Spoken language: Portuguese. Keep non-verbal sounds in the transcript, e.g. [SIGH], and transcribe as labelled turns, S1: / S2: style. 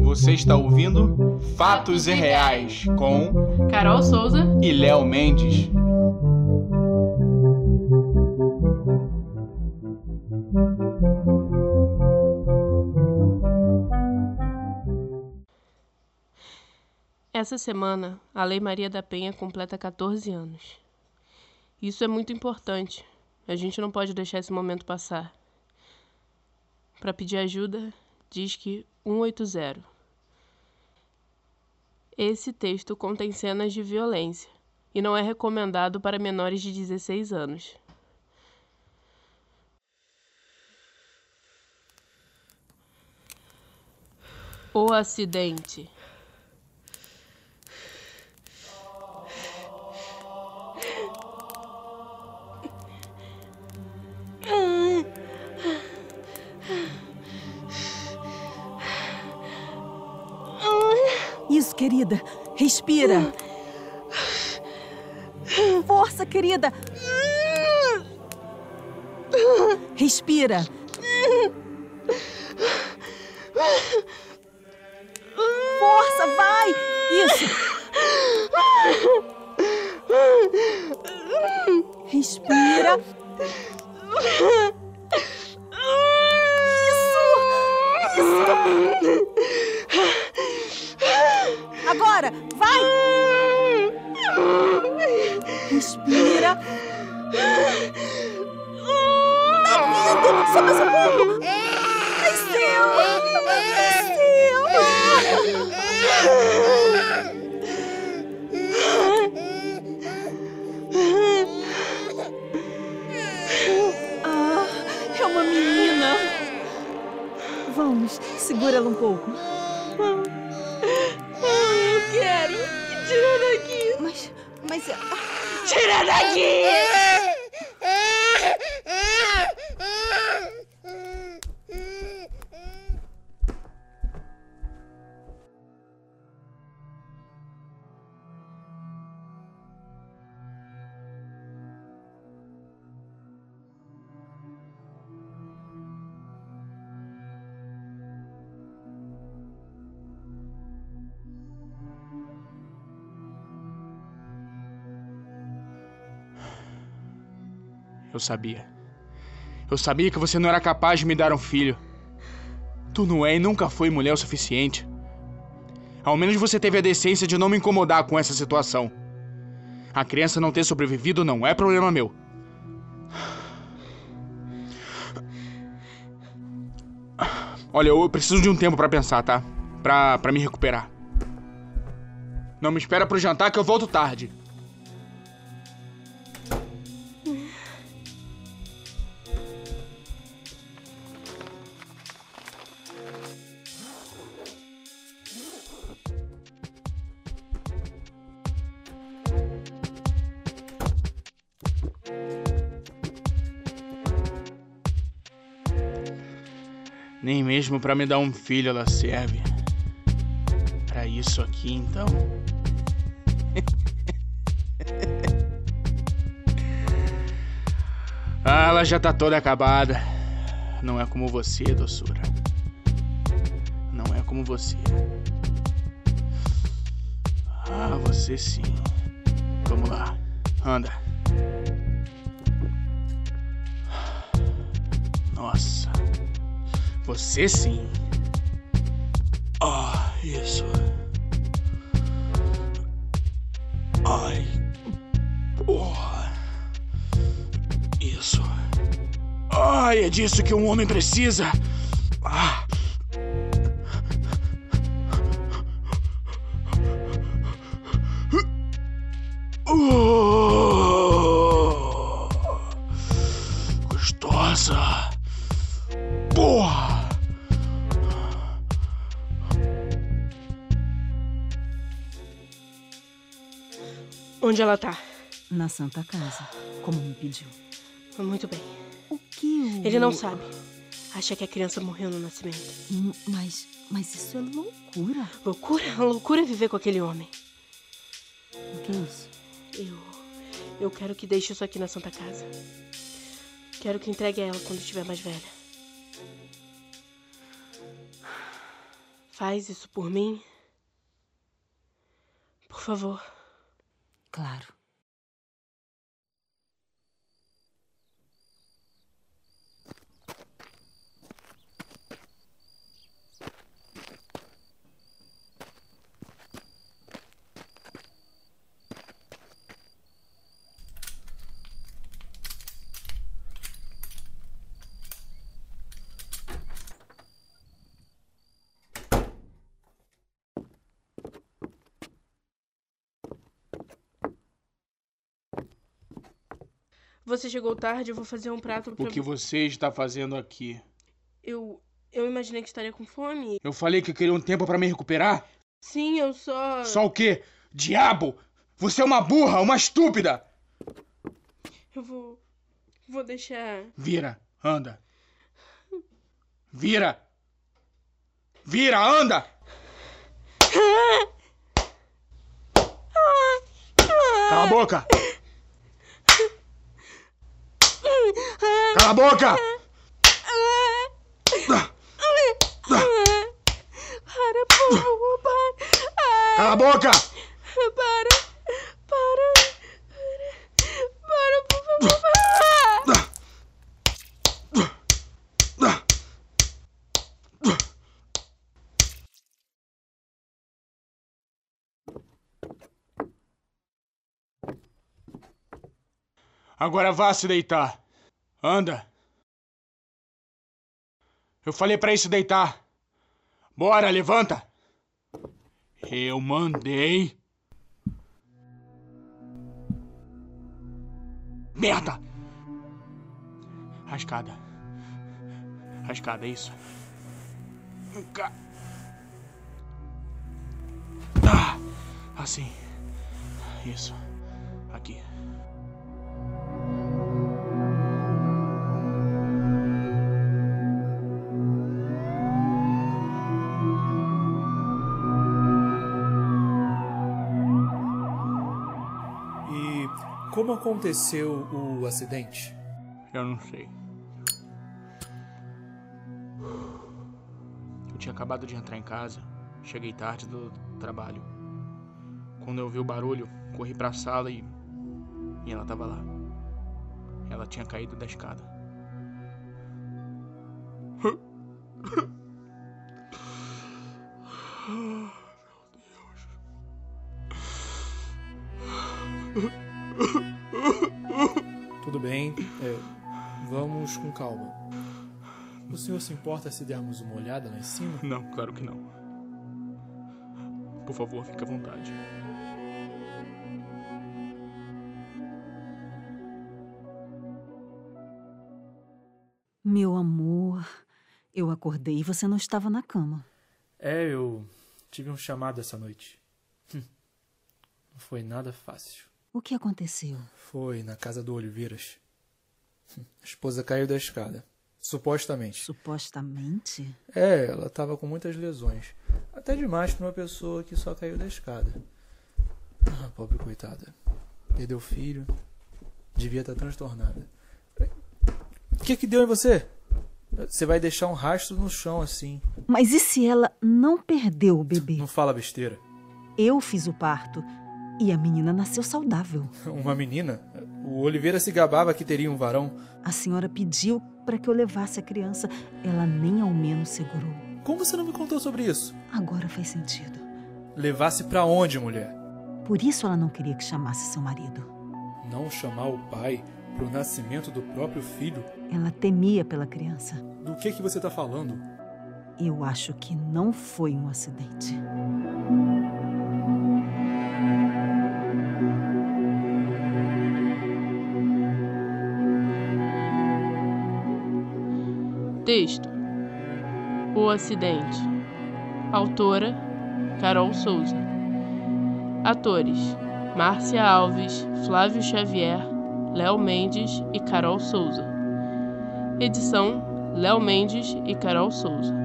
S1: Você está ouvindo Fatos e Reais com
S2: Carol Souza
S1: e Léo Mendes.
S2: Essa semana, a Lei Maria da Penha completa 14 anos. Isso é muito importante. A gente não pode deixar esse momento passar. Para pedir ajuda, diz que 180. Esse texto contém cenas de violência e não é recomendado para menores de 16 anos. O acidente.
S3: Querida. Respira. Força, querida. Respira. Força, vai. Isso. Respira. Isso. Isso. Agora, vai! Respira. David, só mais um pouco. Ah, é uma menina. Vamos, segura ela um pouco. 去年
S2: 才给
S1: Eu sabia. Eu sabia que você não era capaz de me dar um filho. Tu não é e nunca foi mulher o suficiente. Ao menos você teve a decência de não me incomodar com essa situação. A criança não ter sobrevivido não é problema meu. Olha, eu preciso de um tempo pra pensar, tá? Pra, pra me recuperar. Não me espera pro jantar que eu volto tarde. Nem mesmo pra me dar um filho ela serve. Pra isso aqui, então. [LAUGHS] ah, ela já tá toda acabada. Não é como você, doçura. Não é como você. Ah, você sim. Vamos lá. Anda. Nossa. Você sim. Ah, isso. Ai. Porra. Isso. Ai, é disso que um homem precisa. Ah. Oh.
S2: Onde ela tá?
S3: Na Santa Casa, como me pediu.
S2: Muito bem.
S3: O que o...
S2: Ele não sabe. Acha que a criança morreu no nascimento.
S3: Hum, Mas, mas isso é loucura.
S2: Loucura? Loucura viver com aquele homem.
S3: O que é isso?
S2: Eu. Eu quero que deixe isso aqui na Santa Casa. Quero que entregue ela quando estiver mais velha. Faz isso por mim? Por favor.
S3: Claro.
S2: Você chegou tarde, eu vou fazer um prato pra
S1: O que você está fazendo aqui?
S2: Eu. Eu imaginei que estaria com fome.
S1: Eu falei que eu queria um tempo pra me recuperar?
S2: Sim, eu só.
S1: Só o quê? Diabo! Você é uma burra, uma estúpida!
S2: Eu vou. Vou deixar.
S1: Vira, anda. Vira! Vira, anda! Cala a boca! Cala a boca!
S2: Para, por favor, para.
S1: Cala a boca!
S2: Para. Para. Para, por favor, para.
S1: Agora vá se deitar. Anda. Eu falei pra isso deitar. Bora, levanta. Eu mandei. Merda! A escada. A escada, isso. Cá. Ah, assim. Isso. Aqui.
S4: Como aconteceu o acidente?
S1: Eu não sei. Eu tinha acabado de entrar em casa. Cheguei tarde do trabalho. Quando eu vi o barulho, corri pra sala e. E ela tava lá. Ela tinha caído da escada. [LAUGHS] [LAUGHS]
S4: Tudo bem, é, vamos com calma. O senhor se importa se dermos uma olhada lá em cima?
S1: Não, claro que não. Por favor, fique à vontade.
S3: Meu amor, eu acordei e você não estava na cama.
S4: É, eu tive um chamado essa noite. Hum, Não foi nada fácil.
S3: O que aconteceu?
S4: Foi na casa do Oliveiras. A esposa caiu da escada. Supostamente.
S3: Supostamente?
S4: É, ela tava com muitas lesões. Até demais pra uma pessoa que só caiu da escada. Ah, pobre coitada. Perdeu o filho. Devia estar transtornada. O que que deu em você? Você vai deixar um rastro no chão assim.
S3: Mas e se ela não perdeu o bebê?
S4: Não fala besteira.
S3: Eu fiz o parto e a menina nasceu saudável.
S4: Uma menina? O Oliveira se gabava que teria um varão.
S3: A senhora pediu para que eu levasse a criança. Ela nem ao menos segurou.
S4: Como você não me contou sobre isso?
S3: Agora faz sentido.
S4: Levasse pra onde, mulher?
S3: Por isso ela não queria que chamasse seu marido.
S4: Não chamar o pai pro nascimento do próprio filho?
S3: Ela temia pela criança.
S4: Do que que você tá falando?
S3: Eu acho que não foi um acidente.
S2: Texto: O acidente. Autora: Carol Souza. Atores: Márcia Alves, Flávio Xavier, Léo Mendes e Carol Souza. Edição: Léo Mendes e Carol Souza.